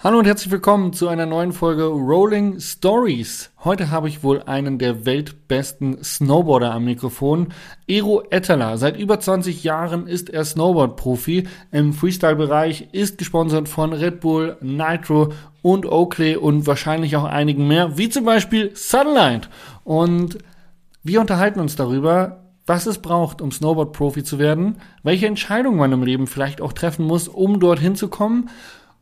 Hallo und herzlich willkommen zu einer neuen Folge Rolling Stories. Heute habe ich wohl einen der weltbesten Snowboarder am Mikrofon, Ero Etteler. Seit über 20 Jahren ist er Snowboard-Profi im Freestyle-Bereich, ist gesponsert von Red Bull, Nitro und Oakley und wahrscheinlich auch einigen mehr, wie zum Beispiel Sunlight. Und wir unterhalten uns darüber, was es braucht, um Snowboard-Profi zu werden, welche Entscheidungen man im Leben vielleicht auch treffen muss, um dorthin zu kommen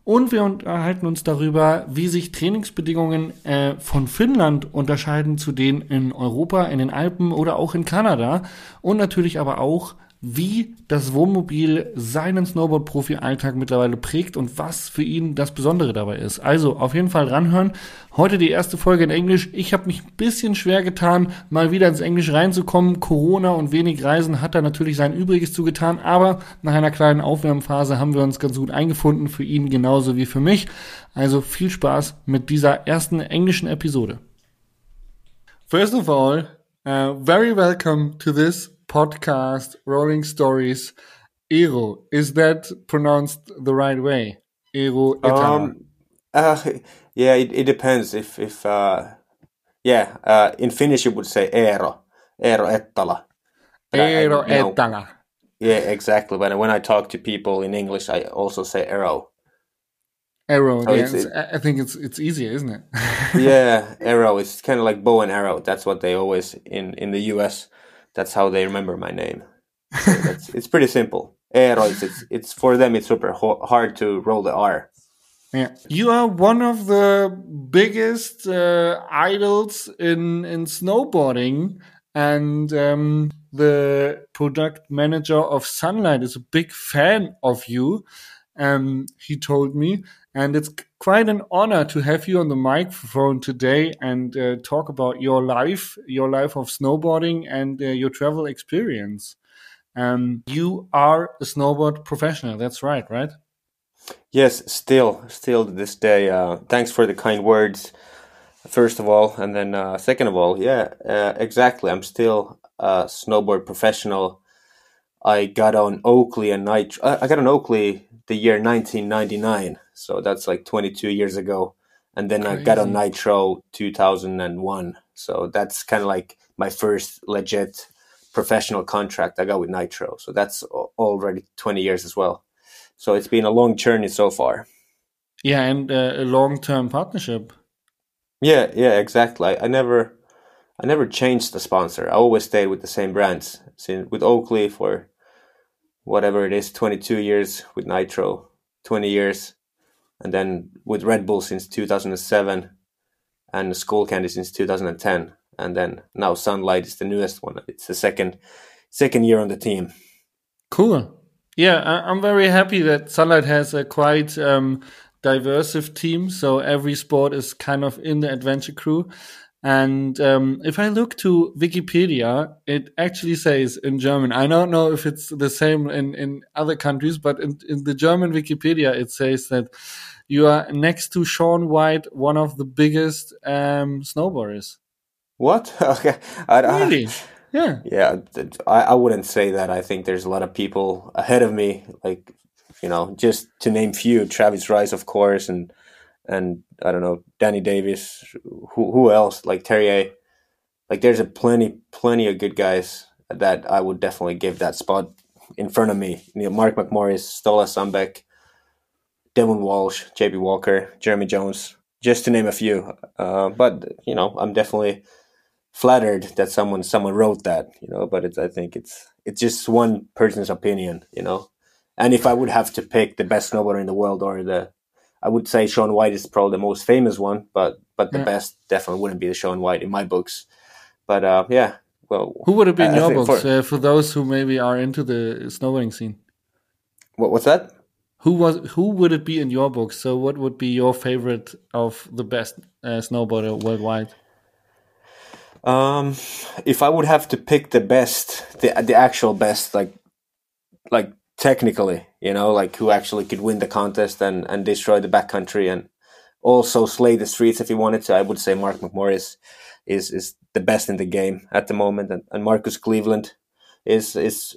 und wir unterhalten uns darüber, wie sich Trainingsbedingungen äh, von Finnland unterscheiden zu denen in Europa, in den Alpen oder auch in Kanada. Und natürlich aber auch, wie das Wohnmobil seinen Snowboard-Profi-Alltag mittlerweile prägt und was für ihn das Besondere dabei ist. Also auf jeden Fall ranhören. Heute die erste Folge in Englisch. Ich habe mich ein bisschen schwer getan, mal wieder ins Englisch reinzukommen. Corona und wenig Reisen hat da natürlich sein Übriges zugetan, aber nach einer kleinen Aufwärmphase haben wir uns ganz gut eingefunden, für ihn genauso wie für mich. Also viel Spaß mit dieser ersten englischen Episode. First of all, uh, very welcome to this podcast, Rolling Stories, Ero. Is that pronounced the right way? Ero Um, uh, yeah, it, it depends. If if uh, yeah, uh, in Finnish you would say Eero, Eero Ettala. Eero Ettala. Yeah, exactly. But when I talk to people in English, I also say Eero. Arrow. So yeah, it, I think it's it's easier, isn't it? yeah, arrow. It's kind of like bow and arrow. That's what they always in in the U.S that's how they remember my name. So it's pretty simple. Eero, it's, it's for them. It's super hard to roll the R. Yeah, you are one of the biggest uh, idols in in snowboarding, and um, the product manager of Sunlight is a big fan of you. Um, he told me, and it's quite an honor to have you on the microphone today and uh, talk about your life, your life of snowboarding, and uh, your travel experience. Um, you are a snowboard professional. That's right, right? Yes, still, still to this day. Uh, thanks for the kind words, first of all, and then uh, second of all, yeah, uh, exactly. I'm still a snowboard professional. I got on Oakley and Nitro. I got on Oakley the year 1999 so that's like 22 years ago. And then Crazy. i got on nitro 2001 so that's kind of like my first legit professional contract i got with nitro. So that's already 20 years as well. So it's been a long journey so far. Yeah and uh, a long-term partnership. Yeah yeah exactly. I, I never i never changed the sponsor. I always stayed with the same brands. Since with oakley for whatever it is 22 years with nitro 20 years and then with red bull since 2007 and Skullcandy since 2010 and then now sunlight is the newest one. It's the second second year on the team. Cool. Yeah i'm very happy that sunlight has a quite um, diverse team. So every sport is kind of in the adventure crew and um, if I look to Wikipedia, it actually says in German. I don't know if it's the same in, in other countries, but in, in the German Wikipedia, it says that you are next to Shaun White, one of the biggest um, snowboarders. What? Okay. I, really? Yeah. Yeah. I, I wouldn't say that. I think there's a lot of people ahead of me, like, you know, just to name few, Travis Rice, of course, and and I don't know Danny Davis, who who else like Terje, like there's a plenty plenty of good guys that I would definitely give that spot in front of me. You know, Mark McMorris, Ståle Sandbæk, Devun Walsh, JP Walker, Jeremy Jones, just to name a few. Uh, but you know, I'm definitely flattered that someone someone wrote that. You know, but it's I think it's it's just one person's opinion. You know, and if I would have to pick the best snowboarder in the world or the I would say Shaun White is probably the most famous one, but but the yeah. best definitely wouldn't be the Shaun White in my books. But uh, yeah, well, who would have been I, your I books for, uh, for, those who maybe are into the snowboarding scene? What what's that? Who was who would it be in your books? So what would be your favorite of the best uh, snowboarder worldwide? Um, if I would have to pick the best, the the actual best, like like technically, you know, like who actually could win the contest and, and destroy the backcountry and also slay the streets if he wanted to. I would say Mark McMorris is is the best in the game at the moment, and, and Marcus Kleveland is is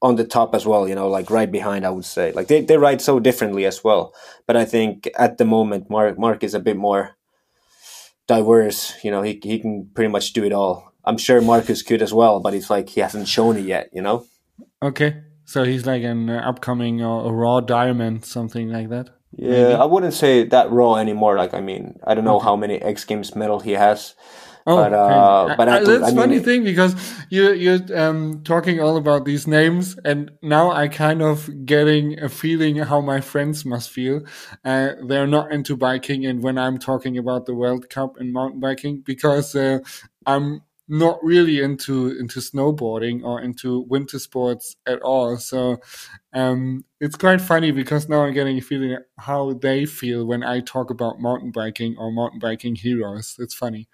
on the top as well, you know, like right behind, I would say. Like they, they ride so differently as well. But I think at the moment, Mark, Mark is a bit more diverse. You know, he, he can pretty much do it all. I'm sure Marcus could as well, but it's like he hasn't shown it yet, you know? Okay. So he's like an upcoming uh, a raw diamond, something like that? Yeah, maybe? I wouldn't say that raw anymore. Like, I mean, I don't know okay. how many X Games medal he has. Oh, but, uh, but I, I, that's I mean, funny thing because you you're um, talking all about these names, and now I kind of getting a feeling how my friends must feel. Uh, they're not into biking, and when I'm talking about the World Cup and mountain biking, because uh, I'm not really into into snowboarding or into winter sports at all. So um, it's quite funny because now I'm getting a feeling how they feel when I talk about mountain biking or mountain biking heroes. It's funny.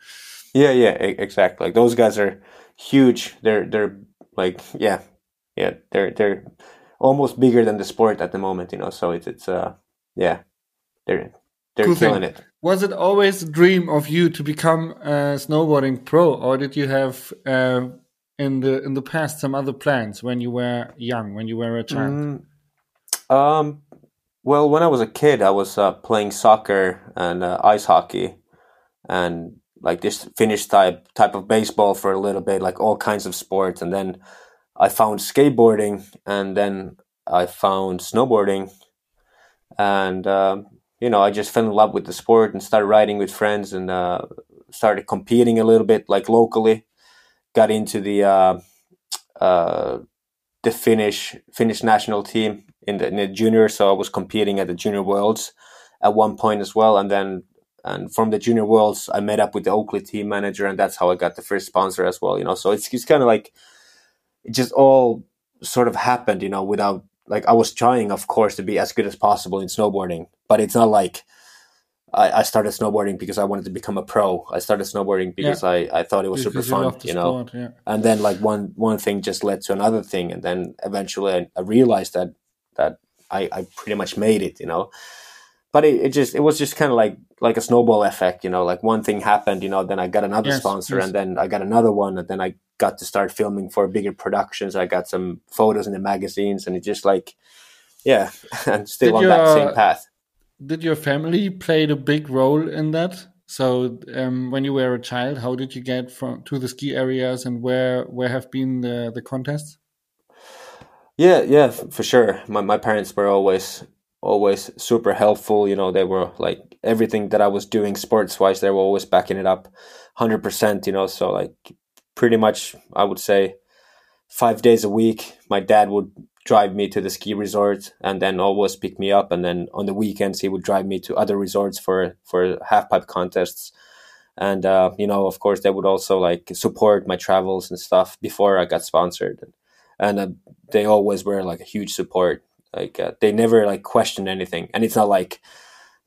Yeah, yeah, exactly. Like those guys are huge. They're they're like yeah, yeah. They're they're almost bigger than the sport at the moment. You know, so it's it's uh yeah, they're they're cool killing thing. it. Was it always a dream of you to become a snowboarding pro, or did you have uh, in the in the past some other plans when you were young, when you were a child? Mm, um, well, when I was a kid, I was uh, playing soccer and uh, ice hockey, and like this Finnish type type of baseball for a little bit, like all kinds of sports, and then I found skateboarding, and then I found snowboarding, and um, you know I just fell in love with the sport and started riding with friends and uh, started competing a little bit, like locally. Got into the uh, uh, the Finnish Finnish national team in the, in the junior, so I was competing at the junior worlds at one point as well, and then and from the junior worlds i met up with the oakley team manager and that's how i got the first sponsor as well you know so it's, it's kind of like it just all sort of happened you know without like i was trying of course to be as good as possible in snowboarding but it's not like I, I started snowboarding because I wanted to become a pro. I started snowboarding because yeah. I, I thought it was because super fun, you, know. Sport, yeah. And then like one one thing just led to another thing, and then eventually I, I realized that that I, I pretty much made it, you know but it, it just it was just kind of like like a snowball effect you know like one thing happened you know then i got another yes, sponsor yes. and then i got another one and then i got to start filming for bigger productions. I got some photos in the magazines and it just like yeah and still did on your, that same path. did your family play a big role in that? So um, when you were a child how did you get from to the ski areas and where where have been the the contests? Yeah yeah for sure. My, my parents were always always super helpful. You know, they were like everything that I was doing sports wise, they were always backing it up 100%, you know. So, like, pretty much, I would say five days a week, my dad would drive me to the ski resort and then always pick me up. And then on the weekends, he would drive me to other resorts for, for half pipe contests. And, uh, you know, of course, they would also like support my travels and stuff before I got sponsored. And uh, they always were like a huge support like uh, they never like question anything, and it's not like,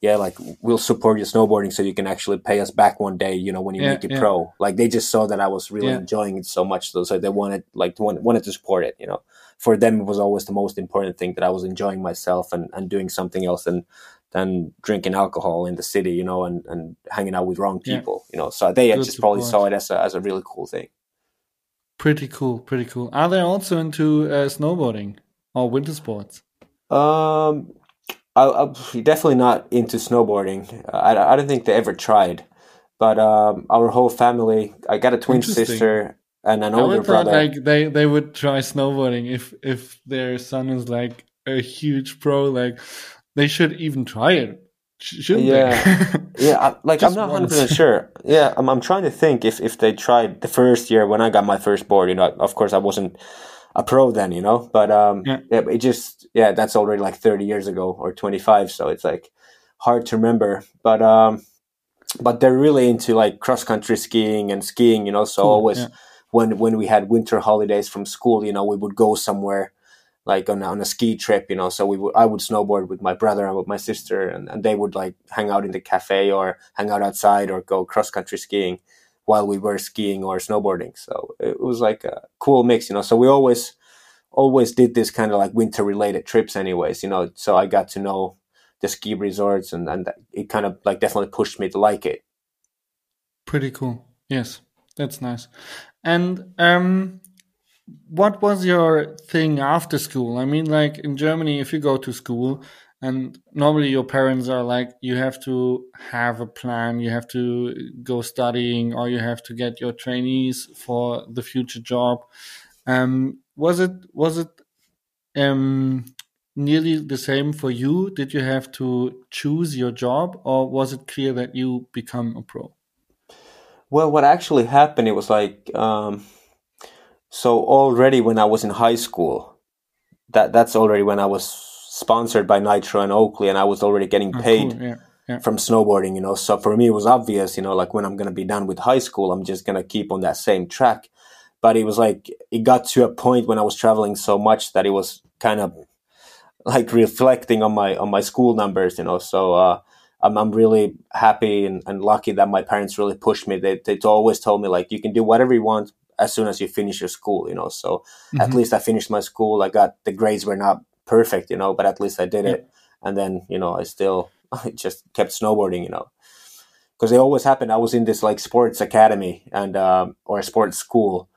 yeah, like we'll support your snowboarding so you can actually pay us back one day. You know, when you yeah, make it yeah. pro. Like they just saw that I was really yeah. enjoying it so much, though, so they wanted like wanted, wanted to support it. You know, for them it was always the most important thing that I was enjoying myself and and doing something else than than drinking alcohol in the city. You know, and and hanging out with wrong people. You know, so they Good just support. probably saw it as a as a really cool thing. Pretty cool, pretty cool. Are they also into uh, snowboarding or winter sports? Um, I, am definitely not into snowboarding. I, I don't think they ever tried. But um, our whole family, I got a twin sister and an I older brother. Like they, they would try snowboarding if if their son is like a huge pro. Like they should even try it. Shouldn't yeah, yeah. I, like I'm not hundred percent sure. Yeah, I'm. I'm trying to think if if they tried the first year when I got my first board. You know, of course I wasn't a pro then, you know. But um, yeah. yeah, it just yeah, that's already like 30 years ago or 25, so it's like hard to remember. But um, but they're really into like cross country skiing and skiing, you know. So cool. always yeah. when when we had winter holidays from school, you know, we would go somewhere like on, on a ski trip, you know. So we would I would snowboard with my brother and with my sister, and, and they would like hang out in the cafe or hang out outside or go cross country skiing while we were skiing or snowboarding. So it was like a cool mix, you know. So we always always did this kind of like winter related trips anyways, you know. So I got to know the ski resorts and, and it kind of like definitely pushed me to like it. Pretty cool. Yes, that's nice. And um what was your thing after school? I mean, like in Germany, if you go to school, and normally your parents are like, you have to have a plan, you have to go studying, or you have to get your trainees for the future job. Um, was it was it um, nearly the same for you? Did you have to choose your job, or was it clear that you become a pro? Well, what actually happened, it was like, um, so already when I was in high school, that that's already when I was sponsored by Nitro and Oakley, and I was already getting oh, paid cool. yeah, yeah. from snowboarding. You know, so for me it was obvious. You know, like when I'm gonna be done with high school, I'm just gonna keep on that same track. But it was like it got to a point when I was traveling so much that it was kind of like reflecting on my on my school numbers. You know, so. uh I'm, I'm really happy and, and lucky that my parents really pushed me. They, they always told me like you can do whatever you want as soon as you finish your school, you know. So mm-hmm. at least I finished my school. I got the grades were not perfect, you know, but at least I did yeah. it. And then you know I still I just kept snowboarding, you know, because it always happened. I was in this like sports academy and um, or a sports school,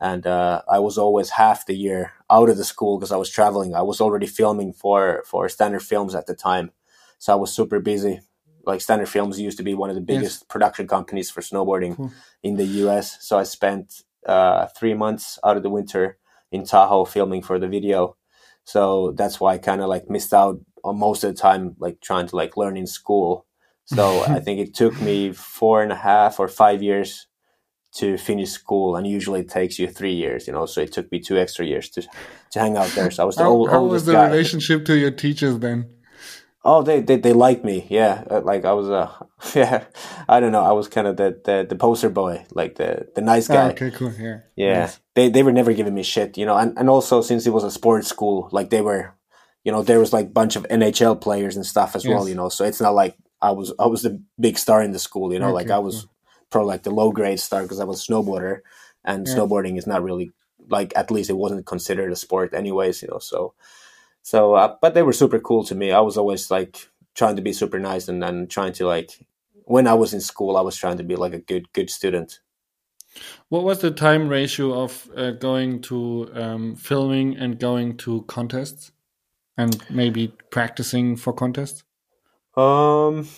and uh, I was always half the year out of the school because I was traveling. I was already filming for for Standard Films at the time, so I was super busy like Standard Films used to be one of the biggest yes. production companies for snowboarding cool. in the US. So I spent uh, three months out of the winter in Tahoe filming for the video. So that's why I kind of like missed out on most of the time, like trying to like learn in school. So I think it took me four and a half or five years to finish school, and usually it takes you three years. You know, so it took me two extra years to to hang out there. So I was the how, old, how was the guy. relationship to your teachers then? Oh, they they, they liked me. Yeah, uh, like I was uh yeah, I don't know. I was kind of the, the the poster boy, like the the nice guy. Oh, okay, cool. Yeah, yeah. Nice. They they were never giving me shit, you know. And and also since it was a sports school, like they were, you know, there was like a bunch of NHL players and stuff as yes. well, you know. So it's not like I was I was the big star in the school, you know. Okay, like I was cool. probably like the low grade star because I was a snowboarder, and yeah. snowboarding is not really like at least it wasn't considered a sport anyways, you know. So so, uh, but they were super cool to me. I was always like trying to be super nice and, and trying to like, when I was in school, I was trying to be like a good, good student. What was the time ratio of uh, going to um, filming and going to contests and maybe practicing for contests? Um,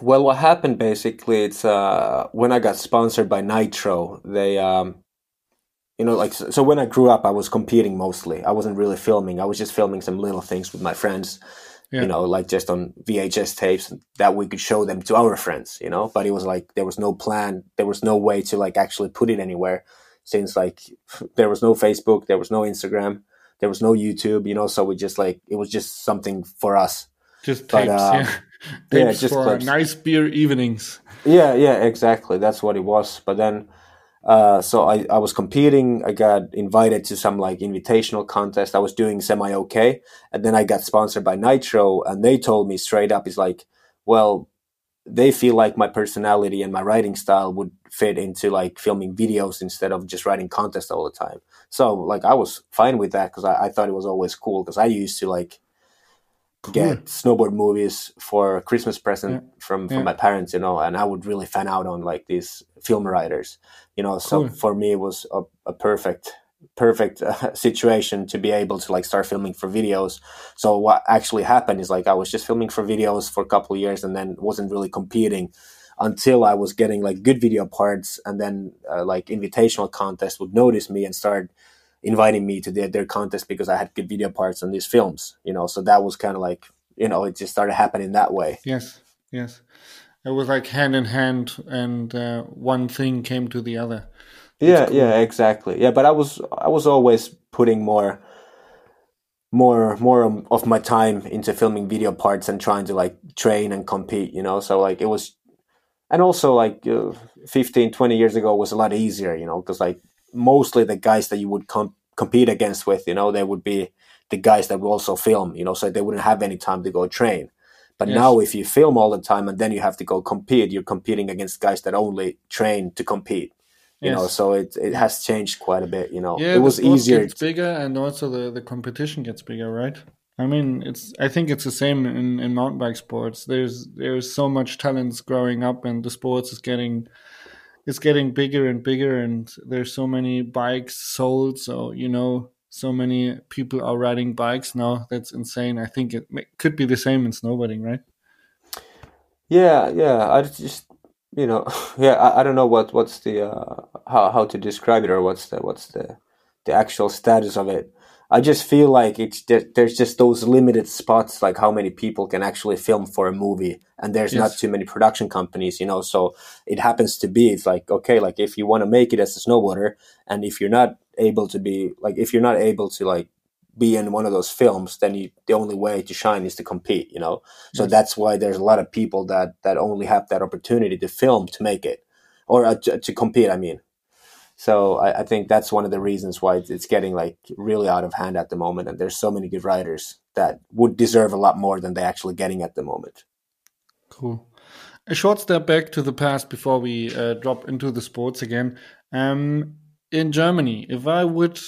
well, what happened basically, it's uh, when I got sponsored by Nitro, they um, you know, like so when I grew up, I was competing mostly. I wasn't really filming. I was just filming some little things with my friends. Yeah. You know, like just on VHS tapes that we could show them to our friends. You know, but it was like there was no plan. There was no way to like actually put it anywhere, since like there was no Facebook, there was no Instagram, there was no YouTube. You know, so we just like it was just something for us. Just tapes, but, uh, yeah. tapes yeah, just for clips. nice beer evenings. Yeah, yeah, exactly. That's what it was. But then uh, so I, I was competing. I got invited to some like invitational contest. I was doing semi okay. And then I got sponsored by Nitro and they told me straight up, is like, well, they feel like my personality and my writing style would fit into like filming videos instead of just writing contests all the time. So like I was fine with that because I, I thought it was always cool because I used to like cool. get snowboard movies for a Christmas present yeah. from from yeah. my parents, you know, and I would really fan out on like these film writers, you know. So cool. for me, it was a, a perfect perfect uh, situation to be able to like start filming for videos. So what actually happened is like I was just filming for videos for a couple of years and then wasn't really competing until I was getting like good video parts and then uh, like invitational contests would notice me and start inviting me to their, their contest because I had good video parts on these films, you know. So that was kind of like, you know, it just started happening that way. Yes, yes. It was like hand in hand, and uh, one thing came to the other. yeah, cool. yeah, exactly. Yeah, but I was I was always putting more more more of my time into filming video parts and trying to like train and compete you know so like it was and also like uh, 15 20 years ago was a lot easier you know because like mostly the guys that you would com- compete against with, you know, they would be the guys that would also film, you know, so they wouldn't have any time to go train. But yes. now, if you film all the time and then you have to go compete, you're competing against guys that only train to compete. You yes. know, so it it has changed quite a bit. You know, yeah, it was easier. It gets bigger, and also the the competition gets bigger, right? I mean, it's. I think it's the same in in mountain bike sports. There's there's so much talents growing up, and the sports is getting it's getting bigger and bigger, and there's so many bikes sold. So you know, so many people are riding bikes now. That's insane. I think it could be the same in snowboarding, right? Yeah, yeah. I just you know, yeah. I, I don't know what what's the uh, how how to describe it or what's the what's the the actual status of it. I just feel like it's there's just those limited spots, like how many people can actually film for a movie, and there's yes. not too many production companies, you know. So it happens to be it's like okay, like if you want to make it as a snowboarder, and if you're not able to be like if you're not able to like be in one of those films, then you, the only way to shine is to compete, you know. So yes. that's why there's a lot of people that that only have that opportunity to film to make it, or uh, to, to compete. I mean, so I, I, think that's one of the reasons why it's getting like really out of hand at the moment. And there's so many good writers that would deserve a lot more than they're actually getting at the moment. Cool. A short step back to the past before we uh, drop into the sports again. Um, in Germany, if I would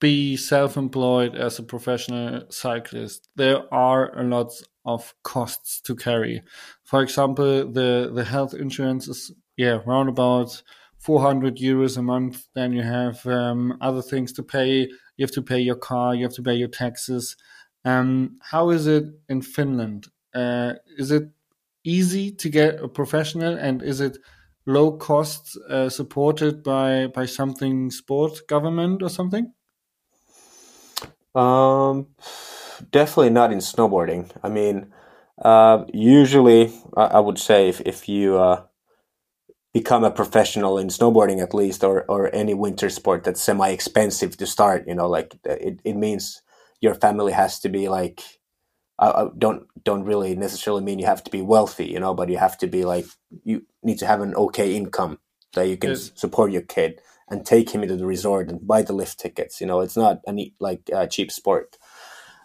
be self-employed as a professional cyclist, there are a lot of costs to carry. For example, the the health insurance is yeah round about 400 euros a month. Then you have um, other things to pay. You have to pay your car. You have to pay your taxes. Um, how is it in Finland? Uh, is it easy to get a professional, and is it low cost uh, supported by by something sport government or something? Um, definitely not in snowboarding. I mean, uh, usually I, I, would say if if you uh, become a professional in snowboarding at least or or any winter sport that's semi expensive to start you know like it, it means your family has to be like I, don't don't really necessarily mean you have to be wealthy you know but you have to be like you need to have an okay income that you can yes. support your kid and take him into the resort and buy the lift tickets you know it's not a neat, like a cheap sport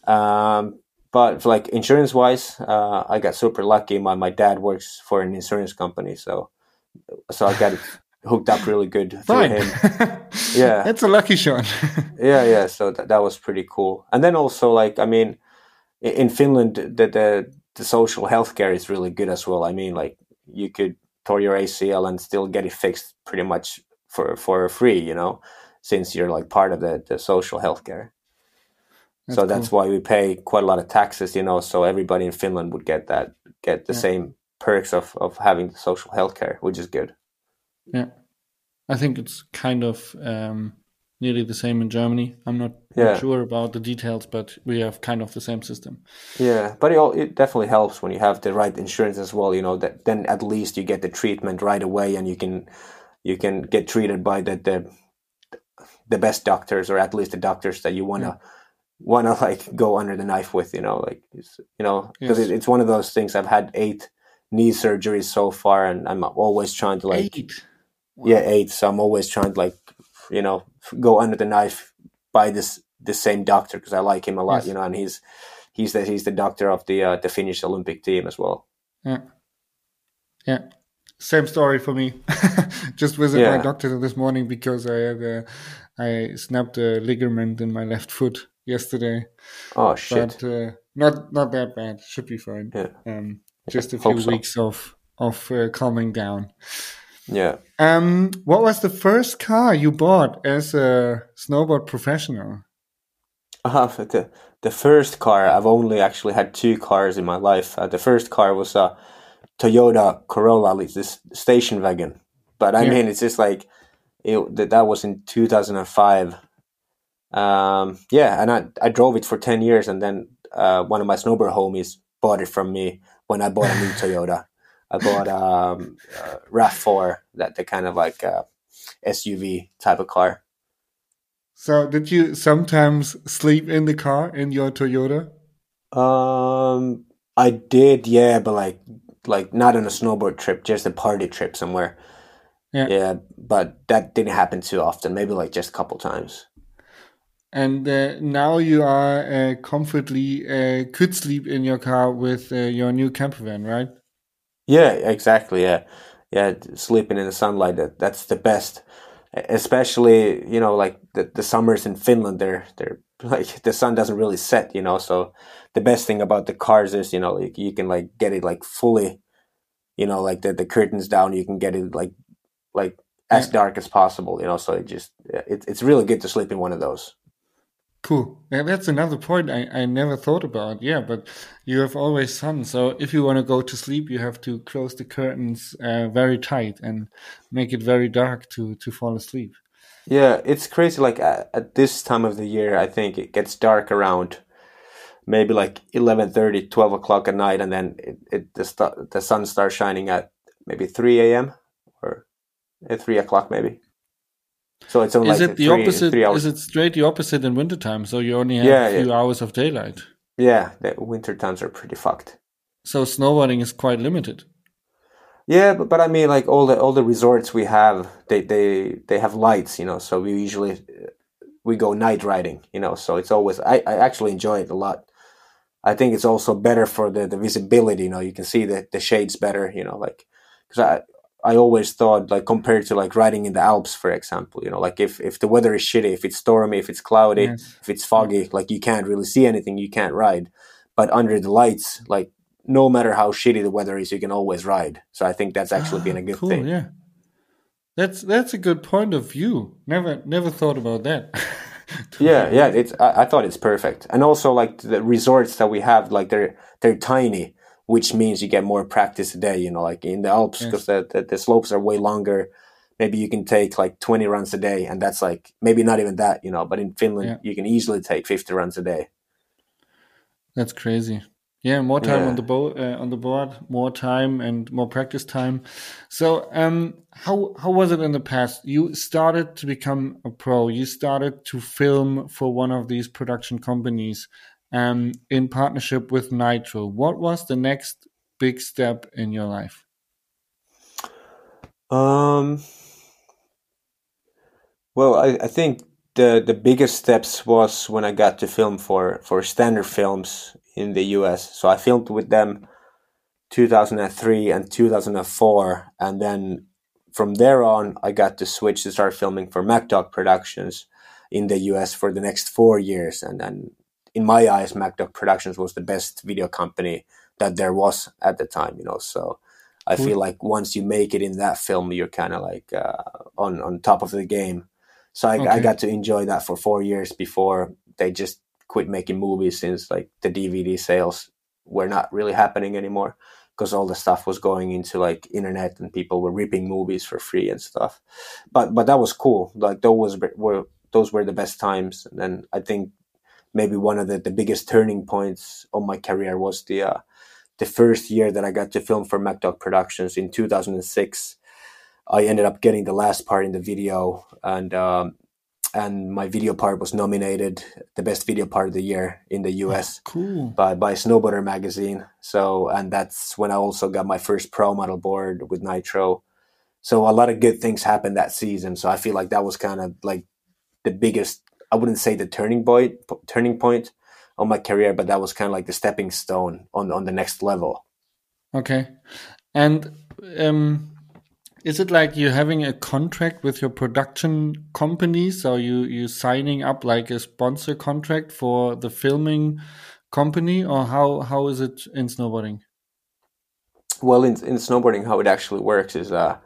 um, but for like insurance wise uh, i got super lucky my, my dad works for an insurance company so so I got it hooked up really good through him. yeah, that's a lucky shot. yeah, yeah. So that that was pretty cool. And then also like I mean, in Finland, the the, the social healthcare is really good as well. I mean, like you could tore your ACL and still get it fixed pretty much for for free, you know, since you're like part of the the social healthcare. That's so that's cool. why we pay quite a lot of taxes, you know. So everybody in Finland would get that, get the yeah. same perks of of having the social healthcare, which is good. Yeah, I think it's kind of um, nearly the same in Germany. I'm not, yeah. not, sure about the details, but we have kind of the same system. Yeah, but it, all, it definitely helps when you have the right insurance as well. You know that then at least you get the treatment right away, and you can you can get treated by the the, the best doctors, or at least the doctors that you wanna. Yeah want to like go under the knife with you know like you know because yes. it, it's one of those things i've had eight knee surgeries so far, and I'm always trying to like eight. Wow. yeah eight. So I'm always trying to like you know go under the knife by this the same doctor because I like him a lot, yes. you know, and he's he's the he's the doctor of the uh, the Finnish Olympic team as well. Yeah, yeah. Same story for me. Just visit yeah. my doctor this morning because I had a, I snapped a ligament in my left foot yesterday. Oh shit! But uh, not not that bad. Should be fine. Yeah. Um, just a few so. weeks of of uh, calming down. Yeah. Um, what was the first car you bought as a snowboard professional? Uh, the the first car I've only actually had two cars in my life. Uh, the first car was a Toyota Corolla, this station wagon. But I yeah. mean, it's just like it, that. That was in two thousand and five. Um, yeah, and I I drove it for ten years, and then uh, one of my snowboard homies bought it from me when I bought a new Toyota. I bought um, uh, RAV4, that the kind of like uh, SUV type of car. So, did you sometimes sleep in the car in your Toyota? Um, I did, yeah, but like, like not on a snowboard trip, just a party trip somewhere. Yeah, yeah, but that didn't happen too often. Maybe like just a couple times and uh, now you are uh, comfortably uh, could sleep in your car with uh, your new camper van, right? Yeah, exactly. Yeah, yeah. Sleeping in the sunlight that, that's the best. Especially, you know, like the, the summers in Finland, they're they're like the sun doesn't really set, you know. So the best thing about the cars is, you know, like you can like get it like fully, you know, like the the curtains down. You can get it like like as dark as possible. You know, so it just it, it's really good to sleep in one of those. Cool. That's another point I, I never thought about. Yeah, but you have always sun. So if you want to go to sleep, you have to close the curtains uh, very tight and make it very dark to, to fall asleep. Yeah, it's crazy. Like at, at this time of the year, I think it gets dark around maybe like 11.30, 12 o'clock at night. And then it, it the, the sun starts shining at maybe 3 a.m. or at 3 o'clock maybe. So it's only is like it the three, opposite? Three is it straight the opposite in wintertime? So you only have yeah, a few yeah. hours of daylight. Yeah, the winter times are pretty fucked. So snowboarding is quite limited. Yeah, but, but I mean, like all the all the resorts we have, they they they have lights, you know. So we usually we go night riding, you know. So it's always I, I actually enjoy it a lot. I think it's also better for the, the visibility, you know. You can see the, the shades better, you know, like because I always thought like compared to like riding in the Alps, for example, you know, like if, if the weather is shitty, if it's stormy, if it's cloudy, yes. if it's foggy, like you can't really see anything, you can't ride. But under the lights, like no matter how shitty the weather is, you can always ride. So I think that's actually been a ah, good cool, thing. Yeah. That's that's a good point of view. Never never thought about that. yeah, yeah. It's I, I, thought it's perfect, and also like the resorts that we have, like they're they're tiny, which means you get more practice a day. You know, like in the Alps, because yes. the, the, the slopes are way longer. Maybe you can take like 20 runs a day, and that's like maybe not even that, you know. But in Finland, yeah. you can easily take 50 runs a day. That's crazy. Yeah, more time yeah. on the boat, uh, on the board, more time and more practice time. So, um, how how was it in the past? You started to become a pro. You started to film for one of these production companies um, in partnership with Nitro. What was the next big step in your life? Um, well, I, I think the the biggest steps was when I got to film for for Standard Films in the US. So I filmed with them 2003 and 2004, and then from there on, I got to switch to start filming for Mack Dawg Productions in the US for the next four years, and then in my eyes, Mack Dawg Productions was the best video company that there was at the time. You know, so I feel like once you make it in that film, you're kind of like uh, on on top of the game. So I, okay. I got to enjoy that for four years before they just quit making movies since like the DVD sales were not really happening anymore because all the stuff was going into like internet and people were ripping movies for free and stuff. But but that was cool. Like those were those were the best times. And I think maybe one of the, the biggest turning points of my career was the uh, the first year that I got to film for Mack Dawg Productions in 2006. I ended up getting the last part in the video, and um, and my video part was nominated the best video part of the year in the US oh, cool. by by Snowboarder magazine. So and that's when I also got my first pro model board with Nitro. So a lot of good things happened that season. So I feel like that was kind of like the biggest I wouldn't say the turning point turning point on my career, but that was kind of like the stepping stone on on the next level. Okay, and um, is it like you're having a contract with your production company? So you you signing up like a sponsor contract for the filming company, or how how is it in snowboarding? Well, in in snowboarding, how it actually works is uh,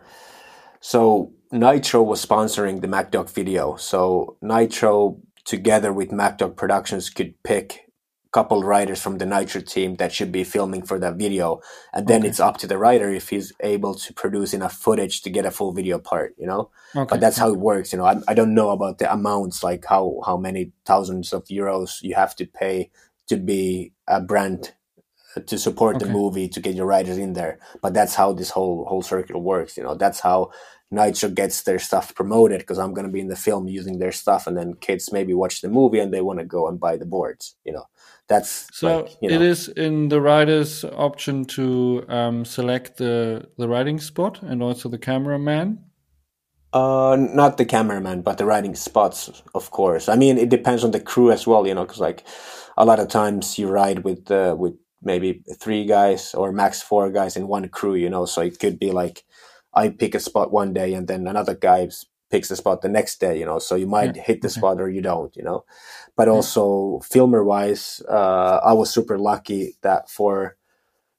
so Nitro was sponsoring the Mack Dawg video. So Nitro, together with Mack Dawg Productions, could pick a couple writers from the Nitro team that should be filming for that video, and then okay. it's up to the writer if he's able to produce enough footage to get a full video part. You know, okay. but that's how it works. You know, I, I don't know about the amounts, like how how many thousands of euros you have to pay to be a brand to support okay. the movie to get your writers in there but that's how this whole whole circle works you know that's how Nitro gets their stuff promoted because I'm going to be in the film using their stuff, and then kids maybe watch the movie and they want to go and buy the boards. You know, that's so. Like, you know. It is in the writer's option to um, select the the writing spot and also the cameraman. Uh, not the cameraman, but the writing spots, of course. I mean, it depends on the crew as well. You know, because like a lot of times you ride with uh, with maybe three guys or max four guys in one crew. You know, so it could be like I pick a spot one day and then another guy picks a spot the next day, you know, so you might yeah. hit the okay. spot or you don't, you know. But yeah. also filmer wise, uh, I was super lucky that for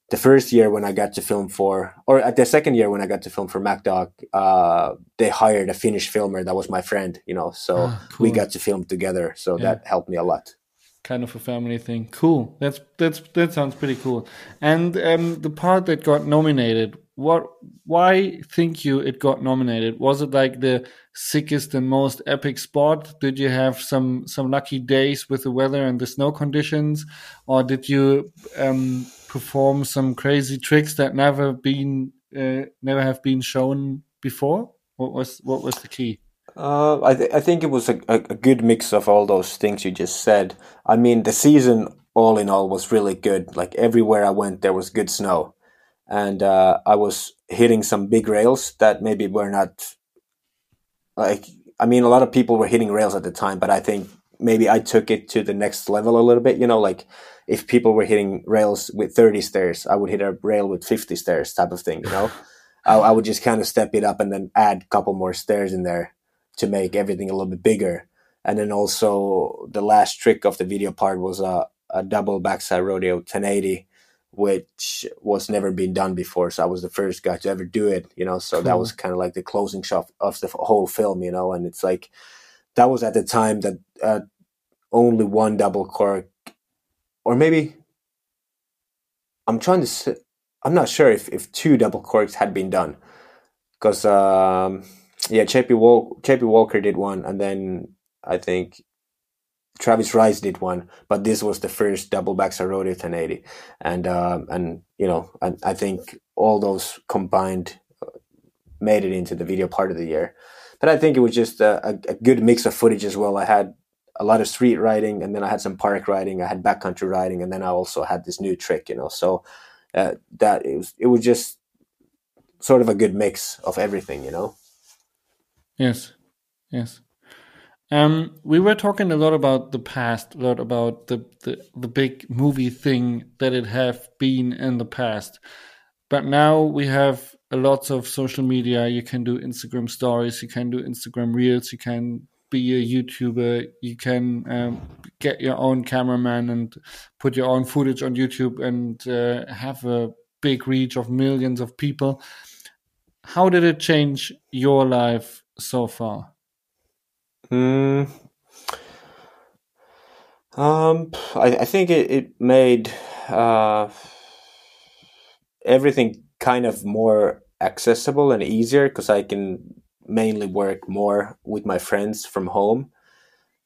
the first year when I got to film for, or at the second year when I got to film for Mack Dawg, uh, they hired a Finnish filmer that was my friend, you know, so Ah, cool. we got to film together. So Yeah. that helped me a lot. Kind of a family thing. Cool. That's that's that sounds pretty cool. And um, the part that got nominated, what? Why think you it got nominated? Was it like the sickest and most epic spot? Did you have some some lucky days with the weather and the snow conditions, or did you um, perform some crazy tricks that never been uh, never have been shown before? What was what was the key? Uh, I, th- I think it was a, a, good mix of all those things you just said. I mean, the season all in all was really good. Like everywhere I went, there was good snow, and uh, I was hitting some big rails that maybe were not like. I mean, a lot of people were hitting rails at the time, but I think maybe I took it to the next level a little bit. You know, like if people were hitting rails with 30 stairs, I would hit a rail with 50 stairs, type of thing. You know, I, I would just kind of step it up and then add a couple more stairs in there to make everything a little bit bigger. And then also the last trick of the video part was a, a double backside rodeo 1080, which was never been done before. So I was the first guy to ever do it, you know. So that was kind of like the closing shot of the whole film, you know. And it's like that was at the time that uh, only one double cork, or maybe I'm trying to. I'm not sure if if two double corks had been done, because um, yeah, JP Wal- JP Walker did one, and then I think Travis Rice did one, but this was the first double backside rodeo 1080, and um, and you know, and I think all those combined uh, made it into the video part of the year. But I think it was just a, a, a good mix of footage as well. I had a lot of street riding, and then I had some park riding. I had backcountry riding, and then I also had this new trick, you know. So uh, that it was it was just sort of a good mix of everything, you know. Yes, yes. Um, we were talking a lot about the past, a lot about the, the the big movie thing that it have been in the past, but now we have a lots of social media. You can do Instagram stories, you can do Instagram reels, you can be a YouTuber, you can um, get your own cameraman and put your own footage on YouTube and uh, have a big reach of millions of people. How did it change your life so far? Mm. Um, I, I think it, it made uh, everything kind of more accessible and easier because I can mainly work more with my friends from home.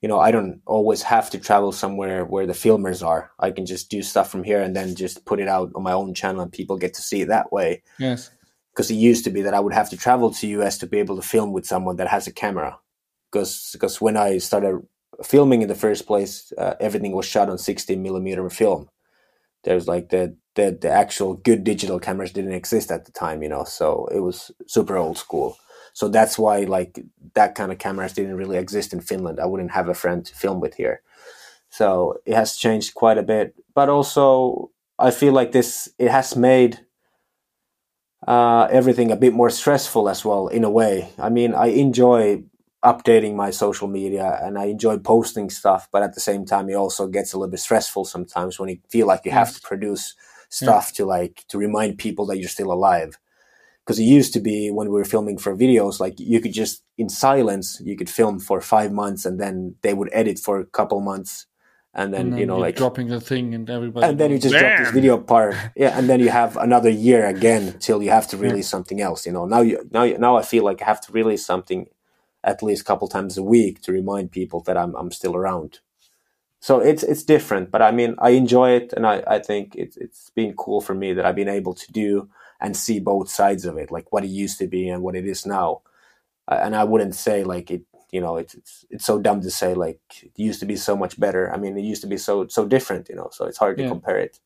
You know, I don't always have to travel somewhere where the filmers are. I can just do stuff from here and then just put it out on my own channel and people get to see it that way. Yes. Because it used to be that I would have to travel to US to be able to film with someone that has a camera. Because because when I started filming in the first place, uh, everything was shot on 16 millimeter film. There's like the, the the actual good digital cameras didn't exist at the time, you know. So it was super old school. So that's why like that kind of cameras didn't really exist in Finland. I wouldn't have a friend to film with here. So it has changed quite a bit. But also I feel like this it has made uh, everything a bit more stressful as well in a way. I mean, I enjoy updating my social media and I enjoy posting stuff, but at the same time, it also gets a little bit stressful sometimes when you feel like you have to produce stuff to like to remind people that you're still alive. Because it used to be when we were filming for videos, like you could just in silence, you could film for five months and then they would edit for a couple months, and then, And then you know like dropping the thing and everybody. and then you goes, just drop this video part yeah and then you have another year again till you have to release something else you know. Now you now you- now i feel like i have to release something at least a couple times a week to remind people that i'm, I'm still around. So it's it's different but i mean i enjoy it and i, I think it's it's been cool for me that i've been able to do and see both sides of it like what it used to be and what it is now. And i wouldn't say like it you know it's, it's it's so dumb to say like it used to be so much better. I mean it used to be so so different you know so it's hard to compare it.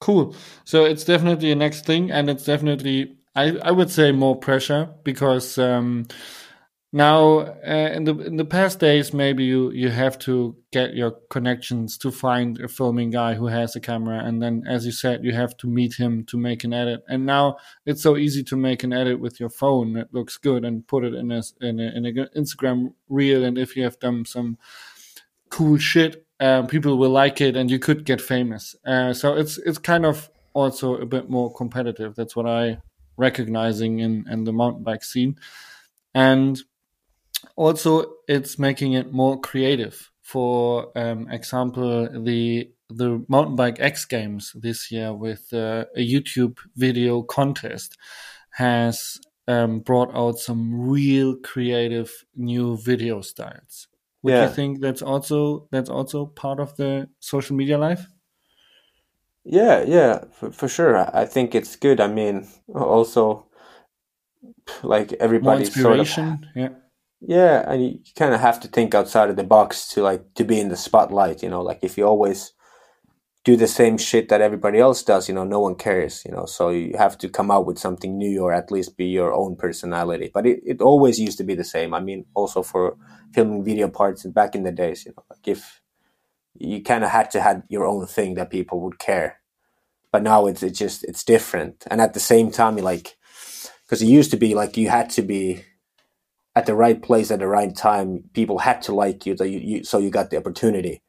Cool. So it's definitely a next thing, and it's definitely I I would say more pressure because um, now uh, in the in the past days maybe you you have to get your connections to find a filming guy who has a camera, and then as you said you have to meet him to make an edit. And now it's so easy to make an edit with your phone it looks good and put it in a in a, in a Instagram reel, and if you have done some cool shit. Uh, people will like it, and you could get famous. Uh, so it's it's kind of also a bit more competitive. That's what I recognizing in, in the mountain bike scene. And also it's making it more creative. For um, example, the the mountain bike X Games this year with uh, a YouTube video contest has um, brought out some real creative new video styles. Would yeah. you think that's also that's also part of the social media life? Yeah, yeah, for, for sure. I think it's good. I mean, also like everybody's sort of, yeah. Yeah, and you kind of have to think outside of the box to like to be in the spotlight, you know, like if you always do the same shit that everybody else does, you know, no one cares, you know. So you have to come out with something new or at least be your own personality. But it, it always used to be the same. I mean, also for filming video parts and back in the days, you know, like if you kind of had to have your own thing that people would care. But now it's it's just it's different. And at the same time, you like because it used to be like you had to be at the right place at the right time. People had to like you, so you, you so you got the opportunity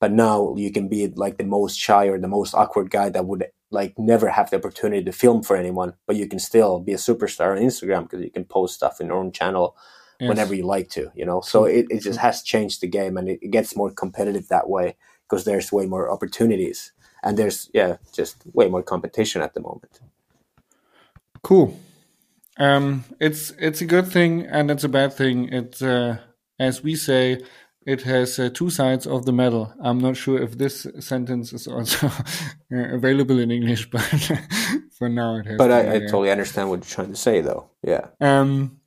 but now you can be like the most shy or the most awkward guy that would like never have the opportunity to film for anyone, but you can still be a superstar on Instagram because you can post stuff in your own channel yes. whenever you like to, you know? So it, it just has changed the game and it, it gets more competitive that way because there's way more opportunities and there's, yeah, just way more competition at the moment. Cool. Um, it's, it's a good thing and it's a bad thing. It's, uh, as we say, it has uh, two sides of the medal. I'm not sure if this sentence is also uh, available in English, but for now it has. But I, I, totally understand what you're trying to say, though. Yeah. Um,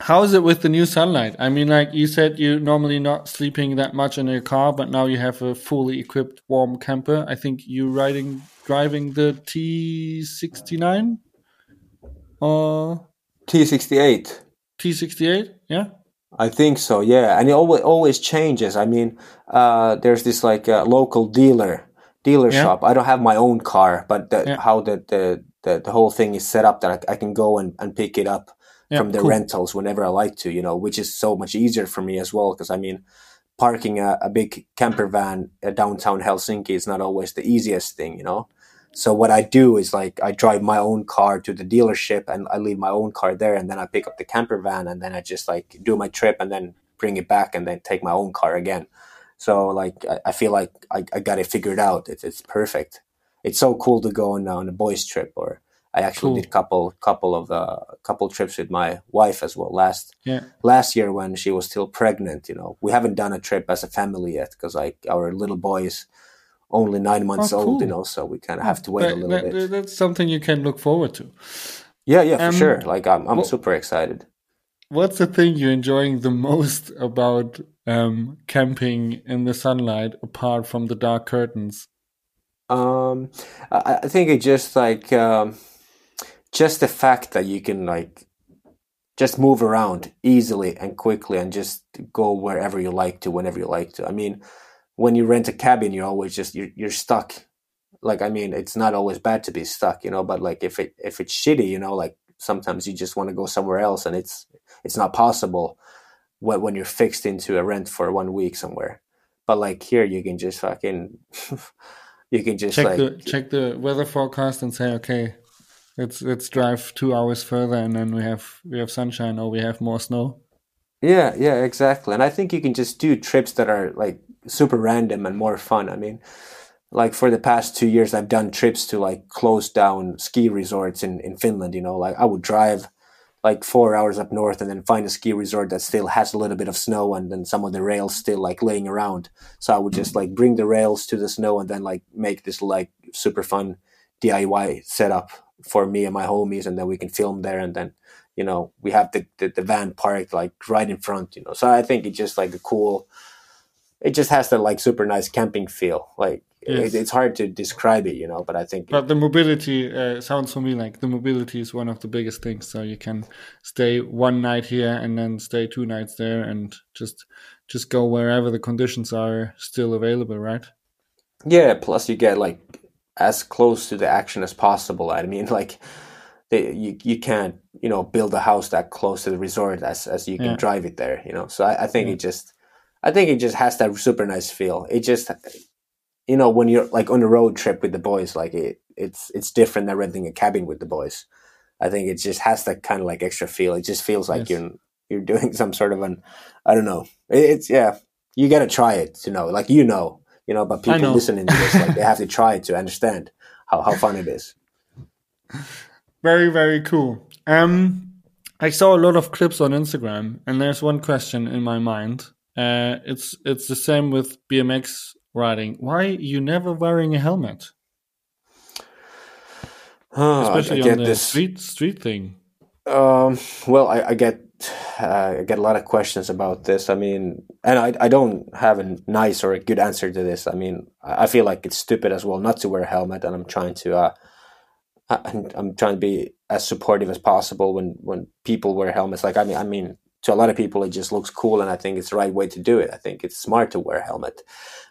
how is it with the new Sunlight? I mean, like you said, you're normally not sleeping that much in your car, but now you have a fully equipped warm camper. I think you're riding, driving the T69 or T68. T68, yeah. I think so, yeah, and it always always changes. I mean, uh, there's this like uh, local dealer dealer yeah. shop. I don't have my own car, but the, yeah. how the, the, the the whole thing is set up that I, I can go and, and pick it up yeah, from the cool. rentals whenever I like to, you know, which is so much easier for me as well. Because I mean, parking a, a big camper van downtown Helsinki is not always the easiest thing, you know. So what I do is like I drive my own car to the dealership and I leave my own car there and then I pick up the camper van and then I just like do my trip and then bring it back and then take my own car again. So like I, I feel like I, I got it figured out. It's it's perfect. It's so cool to go on, on a boys trip or I actually cool. did couple couple of uh, couple trips with my wife as well last yeah. last year when she was still pregnant. You know, we haven't done a trip as a family yet because like our little boys only nine months oh, cool. old, you know, so we kind of have to wait that, a little that, bit. That's something you can look forward to. Yeah, yeah, for um, sure. Like I'm, I'm super excited. What's the thing you're enjoying the most about um, camping in the Sunlight, apart from the dark curtains? Um, I, I think it just like um, just the fact that you can like just move around easily and quickly and just go wherever you like to whenever you like to. I mean, when you rent a cabin, you're always just you're, you're stuck. Like I mean, it's not always bad to be stuck, you know. But like if it if it's shitty, you know, like sometimes you just want to go somewhere else, and it's it's not possible when when you're fixed into a rent for one week somewhere. But like here, you can just fucking you can just check like the check the weather forecast and say, okay, let's let's drive two hours further, and then we have we have sunshine or we have more snow. Yeah, yeah, exactly. And I think you can just do trips that are like super random and more fun. I mean, like for the past two years, I've done trips to like closed down ski resorts in, in Finland. You know, like I would drive like four hours up north and then find a ski resort that still has a little bit of snow and then some of the rails still like laying around. So I would just like bring the rails to the snow and then like make this like super fun DIY setup for me and my homies and then we can film there and then you know we have the, the, the van parked like right in front you know so i think it's just like a cool it just has that like super nice camping feel. Like yes. it, it's hard to describe it, you know. But I think. But the mobility uh, sounds for me like the mobility is one of the biggest things. So you can stay one night here and then stay two nights there, and just just go wherever the conditions are still available, right? Yeah. Plus, you get like as close to the action as possible. I mean, like. They, you you can't you know build a house that close to the resort as as you can yeah. drive it there you know so I, I think yeah. it just I think it just has that super nice feel. It just, you know, when you're like on a road trip with the boys, like it, it's it's different than renting a cabin with the boys. I think it just has that kind of like extra feel. It just feels like yes. you're you're doing some sort of an I don't know. It's yeah, you got to try it to know. Like you know, you know, but people listening to this like they have to try it to understand how how fun it is. Very very cool. Um, I saw a lot of clips on Instagram, and there's one question in my mind. Uh, it's it's the same with BMX riding. Why you never wearing a helmet? Oh, Especially on the this. street street thing. Um, well, I, I get uh, I get a lot of questions about this. I mean, and I I don't have a nice or a good answer to this. I mean, I feel like it's stupid as well not to wear a helmet, and I'm trying to uh, I'm trying to be as supportive as possible when when people wear helmets. Like I mean, I mean, to a lot of people, it just looks cool, and I think it's the right way to do it. I think it's smart to wear a helmet.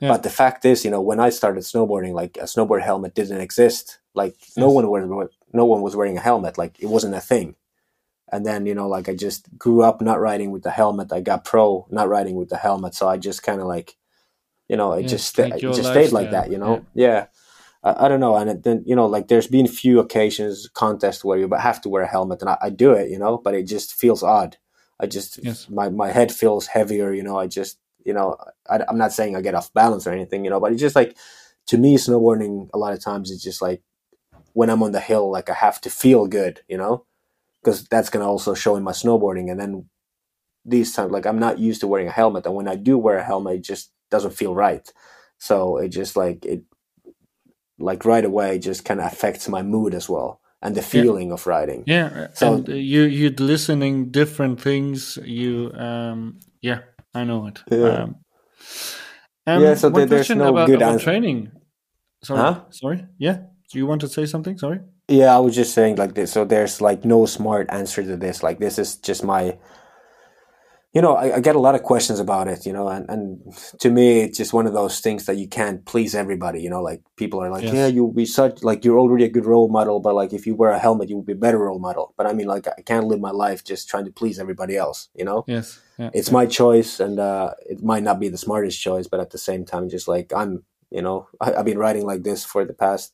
Yeah. But the fact is, you know, when I started snowboarding, like a snowboard helmet didn't exist. Like yes. no one was no one was wearing a helmet. Like it wasn't a thing. And then you know, like I just grew up not riding with the helmet. I got pro not riding with the helmet, so I just kind of like, you know, it just it just stayed like that. You know, yeah. yeah. I, I don't know. And then, you know, like there's been few occasions, contests where you have to wear a helmet and I, I do it, you know, but it just feels odd. I just, yes. my, my head feels heavier, you know, I just, you know, I, I'm not saying I get off balance or anything, you know, but it's just like, to me, snowboarding a lot of times it's just like when I'm on the hill, like I have to feel good, you know, because that's going to also show in my snowboarding. And then these times, like I'm not used to wearing a helmet. And when I do wear a helmet, it just doesn't feel right. So it just like, it like right away just kind of affects my mood as well and the feeling yeah. of writing. Yeah, so and you you listening different things. You um yeah, I know it. Yeah. Um, um, yeah. So there, there's no about, good about answer. training. Sorry, huh? sorry. Yeah, do you want to say something? Sorry. Yeah, I was just saying like this. So there's like no smart answer to this. Like this is just my you know, I, I, get a lot of questions about it, you know, and, and to me, it's just one of those things that you can't please everybody, you know, like people are like, yes. yeah, you'll be such, like, you're already a good role model, but like, if you wear a helmet, you would be a better role model. But I mean, like, I can't live my life just trying to please everybody else, you know? Yes. Yeah, it's yeah. my choice, and uh, it might not be the smartest choice, but at the same time, just like, I'm, you know, I, I've been writing like this for the past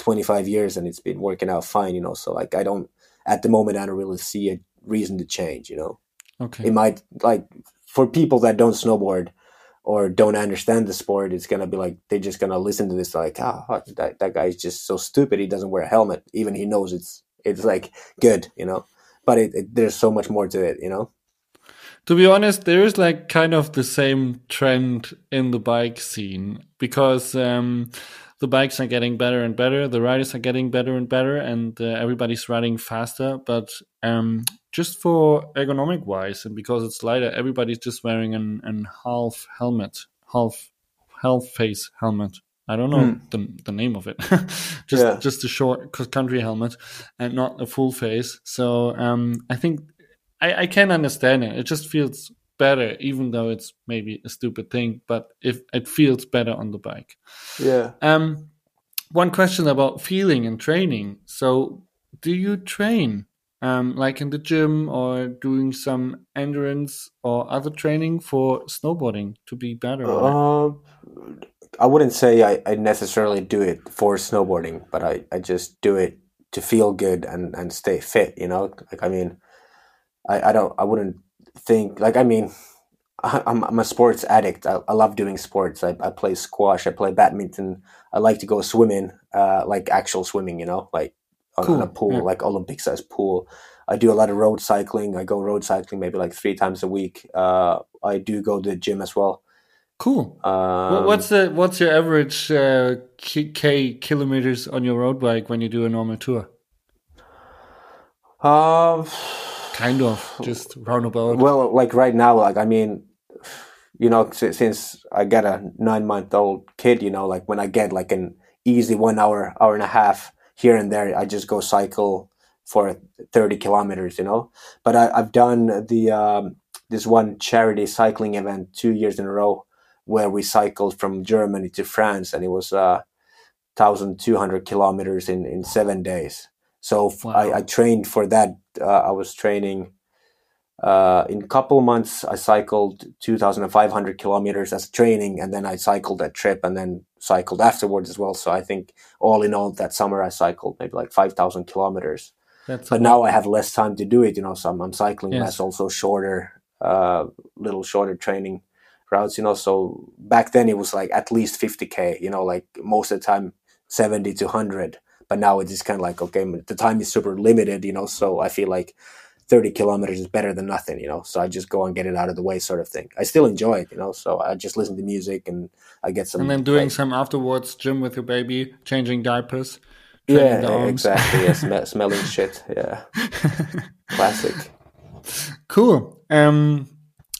25 years and it's been working out fine, you know, so like, I don't, at the moment, I don't really see a reason to change, you know? Okay. It might like for people that don't snowboard or don't understand the sport, it's gonna be like they're just gonna listen to this like, ah, oh, that that guy's just so stupid. He doesn't wear a helmet, even he knows it's it's like good, you know. But it, it, there's so much more to it, you know. To be honest, there is like kind of the same trend in the bike scene because um, the bikes are getting better and better, the riders are getting better and better, and uh, everybody's riding faster. But um, just for ergonomic wise and because it's lighter, everybody's just wearing an, an half helmet, half half face helmet. I don't know mm. the the name of it. just yeah. just a short country helmet and not a full face. So um, I think I, I can understand it. It just feels better, even though it's maybe a stupid thing. But if it feels better on the bike. Yeah. Um, one question about feeling and training. So, do you train um, like in the gym or doing some endurance or other training for snowboarding to be better? Uh, I wouldn't say I, I necessarily do it for snowboarding, but I, I just do it to feel good and, and stay fit, you know? Like, I mean, I, I don't, I wouldn't think, like, I mean, I'm, I'm a sports addict. I, I love doing sports. I, I play squash. I play badminton. I like to go swimming, uh, like actual swimming, you know, like on, cool. on a pool, yeah. like Olympic sized pool. I do a lot of road cycling. I go road cycling maybe like three times a week. Uh, I do go to the gym as well. Cool. Um, what's the what's your average uh, k kilometers on your road bike when you do a normal tour? Uh, kind of just roundabout. Well, like right now, like I mean, you know, since I got a nine month old kid, you know, like when I get like an easy one hour, hour and a half here and there. I just go cycle for 30 kilometers, you know. But I, have done the um, this one charity cycling event two years in a row where we cycled from Germany to France, and it was uh, 1,200 kilometers in, in seven days. So wow. I, I, trained for that. Uh, I was training uh, in a couple months, I cycled 2,500 kilometers as training, and then I cycled that trip and then cycled afterwards as well. So I think all in all, that summer I cycled maybe like 5,000 kilometers. That's but now I have less time to do it, you know, so I'm, I'm cycling yes. less, also shorter, uh, little shorter training routes, you know. So back then it was like at least 50K, you know, like most of the time 70 to 100. But now it's just kind of like, okay, the time is super limited, you know, so I feel like 30 kilometers is better than nothing, you know. So I just go and get it out of the way, sort of thing. I still enjoy it, you know. So I just listen to music and I get some. And then doing like, some afterwards, gym with your baby, changing diapers. Yeah, exactly. Yeah, sm- smelling shit. Yeah, classic. Cool. Um.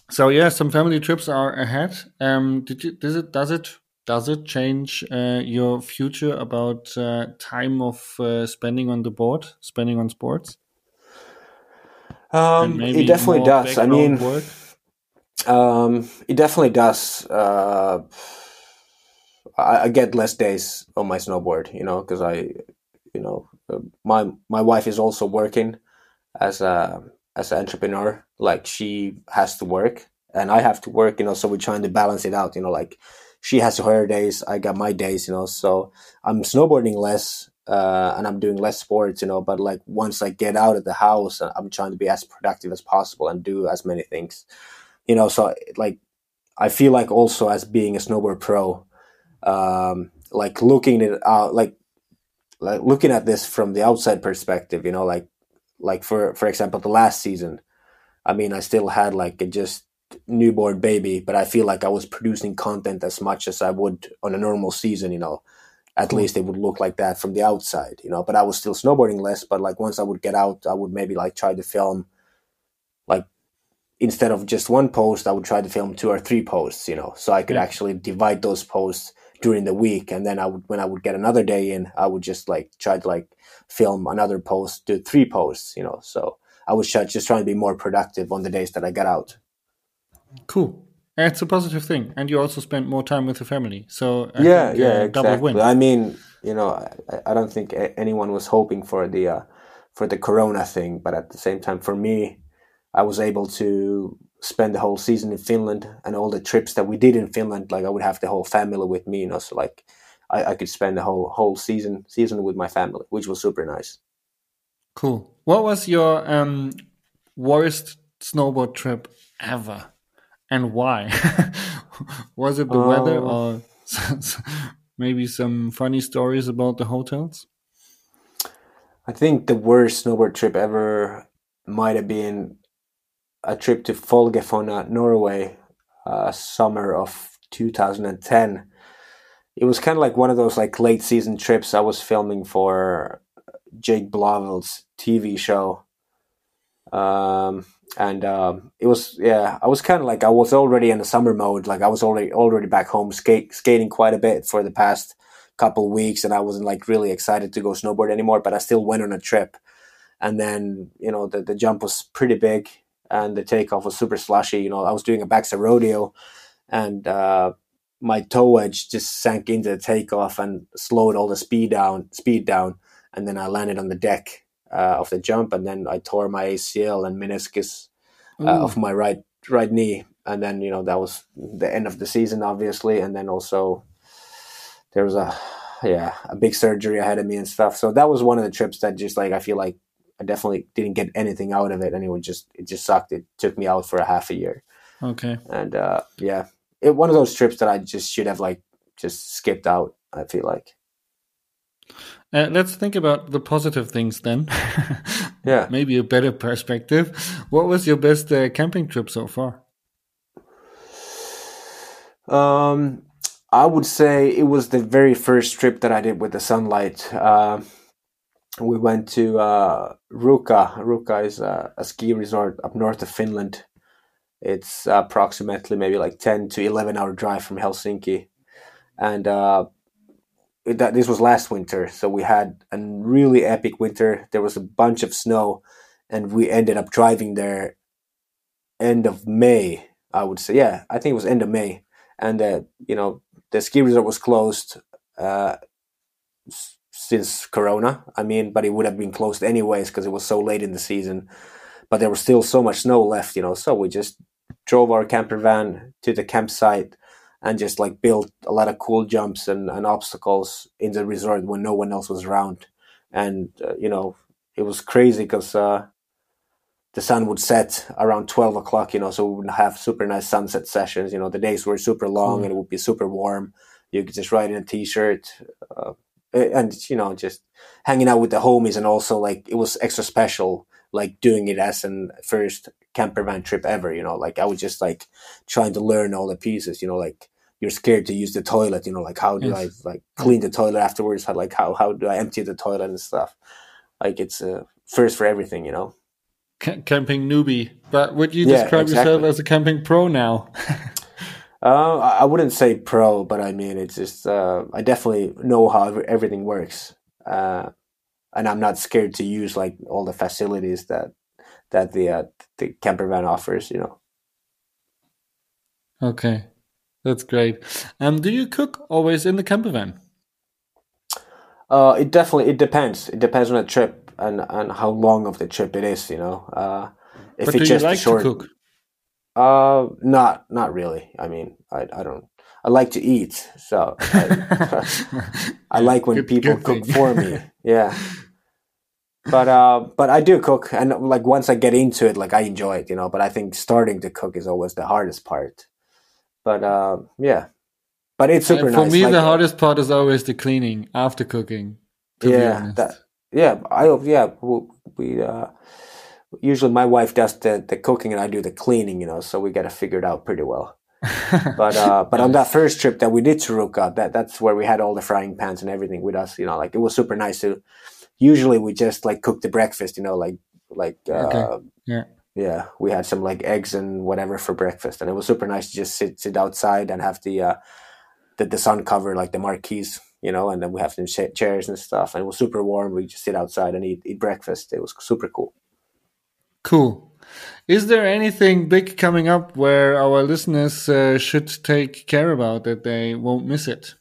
So yeah, some family trips are ahead. Um. Did you? Does it? Does it? Does it change uh, your future about uh, time of uh, spending on the board, spending on sports? Um, it definitely does. I mean, um, it definitely does. Uh, I, I, get less days on my snowboard, you know, because I, you know, uh, my my wife is also working as a as an entrepreneur. Like she has to work, and I have to work, you know. So we're trying to balance it out, you know. Like she has her days, I got my days, you know. So I'm snowboarding less, uh, and I'm doing less sports, you know. But like once I get out of the house, uh, I'm trying to be as productive as possible and do as many things, you know. So like I feel like also as being a snowboard pro, um, like looking at uh, like like looking at this from the outside perspective, you know, like like for for example the last season, I mean I still had like a just newborn baby, but I feel like I was producing content as much as I would on a normal season, you know at cool. least it would look like that from the outside, you know. But I was still snowboarding less. But like once I would get out, I would maybe like try to film, like instead of just one post, I would try to film two or three posts, you know, so I could yeah. actually divide those posts during the week. And then I would, when I would get another day in, I would just like try to like film another post, do three posts, you know. So I was just trying to be more productive on the days that I got out. Cool. It's a positive thing, and you also spend more time with the family. So I yeah, think, yeah, uh, exactly. double win. I mean, you know, I, I don't think anyone was hoping for the uh, for the Corona thing, but at the same time, for me, I was able to spend the whole season in Finland, and all the trips that we did in Finland, like I would have the whole family with me, you know, so like I, I could spend the whole whole season season with my family, which was super nice. Cool. What was your um, worst snowboard trip ever? And why? Was it the uh, weather or maybe some funny stories about the hotels? I think the worst snowboard trip ever might have been a trip to Folgefonna, Norway, uh, summer of 2010. It was kind of like one of those like late season trips I was filming for Jake Blauvelt's TV show. Um, and um, it was yeah i was kind of like i was already in the summer mode. Like i was already already back home skate, skating quite a bit for the past couple weeks and i wasn't like really excited to go snowboard anymore but i still went on a trip. And then you know the, the jump was pretty big and the takeoff was super slushy you know i was doing a backside rodeo and uh, my toe edge just sank into the takeoff and slowed all the speed down speed down and then i landed on the deck uh, of the jump, and then I tore my ACL and meniscus uh, of my right right knee, and then you know that was the end of the season, obviously, and then also there was a yeah a big surgery ahead of me and stuff. So that was one of the trips that just like I feel like I definitely didn't get anything out of it, and it would just it just sucked. It took me out for a half a year. Okay. And uh, yeah, it one of those trips that I just should have like just skipped out. I feel like. Uh, let's think about the positive things then. yeah. Maybe a better perspective. What was your best uh, camping trip so far? Um, I would say it was the very first trip that I did with the Sunlight. Uh, we went to uh, Ruka. Ruka is a, a, ski resort up north of Finland. It's approximately maybe like 10 to 11 hour drive from Helsinki. And uh, that this was last winter, so we had a really epic winter. There was a bunch of snow, and we ended up driving there end of May. I would say, yeah, I think it was end of May, and uh, you know the ski resort was closed uh, since Corona. I mean, but it would have been closed anyways because it was so late in the season. but there was still so much snow left, you know. So we just drove our camper van to the campsite and just like built a lot of cool jumps and, and obstacles in the resort when no one else was around. And uh, you know, it was crazy because uh, the sun would set around 12 o'clock, you know, so we would have super nice sunset sessions. You know, the days were super long mm. and it would be super warm. You could just ride in a t shirt uh, and, you know, just hanging out with the homies. And also, like, it was extra special, like, doing it as an first camper van trip ever, you know, like, I was just like trying to learn all the pieces, you know, like, you're scared to use the toilet, you know, like, how do yes. I like clean the toilet afterwards? How, like, how, how do I empty the toilet and stuff? Like, it's a first for everything, you know camping newbie. But would you yeah, describe exactly. yourself as a camping pro now? uh, I wouldn't say pro, but I mean it's just uh, I definitely know how everything works, uh, and I'm not scared to use like all the facilities that that the uh, the camper van offers. You know. Okay, that's great. Um, do you cook always in the camper van? Uh, it definitely it depends. It depends on the trip and and how long of the trip it is. You know, uh, if but it's just like short, to cook? Uh, not not really. I mean, I I don't. I like to eat, so I, I like when good, people good cook for me. Yeah, but uh, but I do cook, and like once I get into it, like I enjoy it, you know. But I think starting to cook is always the hardest part. But uh, yeah, but it's super nice. for nice. me, like, the hardest part is always the cleaning after cooking. yeah, that yeah, I yeah we uh, usually my wife does the the cooking and I do the cleaning, you know, so we get it figured out pretty well. but uh, but on that first trip that we did to Ruka, that that's where we had all the frying pans and everything with us. You know, like it was super nice to. Usually we just like cook the breakfast, you know, like like uh, okay. yeah yeah. We had some like eggs and whatever for breakfast, and it was super nice to just sit sit outside and have the uh, the, the sun cover like the marquees you know, and then we have some chairs and stuff, and it was super warm. We just sit outside and eat, eat breakfast. It was super cool. Cool. Is there anything big coming up where our listeners uh, should take care about that they won't miss it?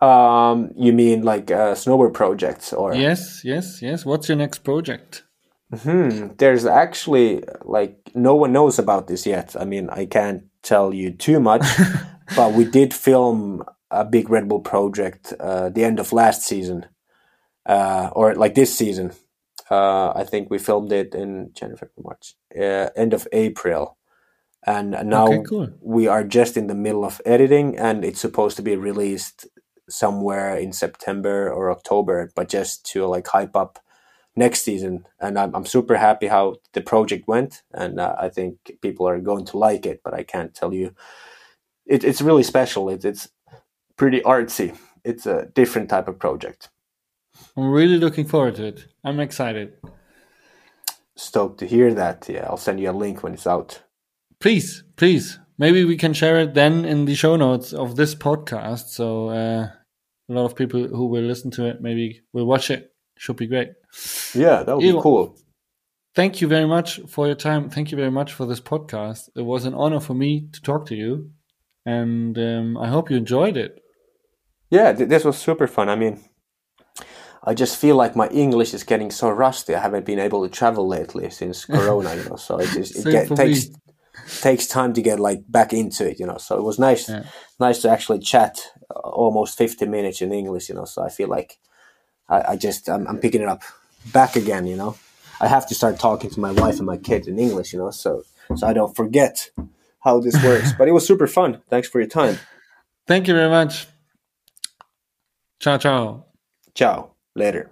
Um, you mean like uh, snowboard projects or? Yes, yes, yes. What's your next project? Hmm. There's actually like no one knows about this yet. I mean, I can't tell you too much, but we did film a big Red Bull project uh, the end of last season, uh, or like this season. Uh, I think we filmed it in January, March, uh, end of April, and now okay, cool. we are just in the middle of editing, and it's supposed to be released somewhere in September or October, but just to like hype up next season. And I'm, I'm super happy how the project went, and uh, I think people are going to like it. But I can't tell you. It, it's really special. It, it's pretty artsy. It's a different type of project. I'm really looking forward to it. I'm excited. Stoked to hear that. Yeah, I'll send you a link when it's out. Please, please. Maybe we can share it then in the show notes of this podcast. So uh, a lot of people who will listen to it maybe will watch it. Should be great. Yeah, that would be cool. Thank you very much for your time. Thank you very much for this podcast. It was an honor for me to talk to you, and um, I hope you enjoyed it yeah, th- this was super fun. I mean, I just feel like my English is getting so rusty. I haven't been able to travel lately since Corona, you know. So it just it get, takes me. takes time to get like back into it, you know. So it was nice, yeah. nice to actually chat uh, almost fifty minutes in English, you know. So I feel like I, I just I'm, I'm, picking it up back again, you know. I have to start talking to my wife and my kids in English, you know, so so I don't forget how this works. but it was super fun. Thanks for your time. Thank you very much. Ciao, ciao. Ciao. Later.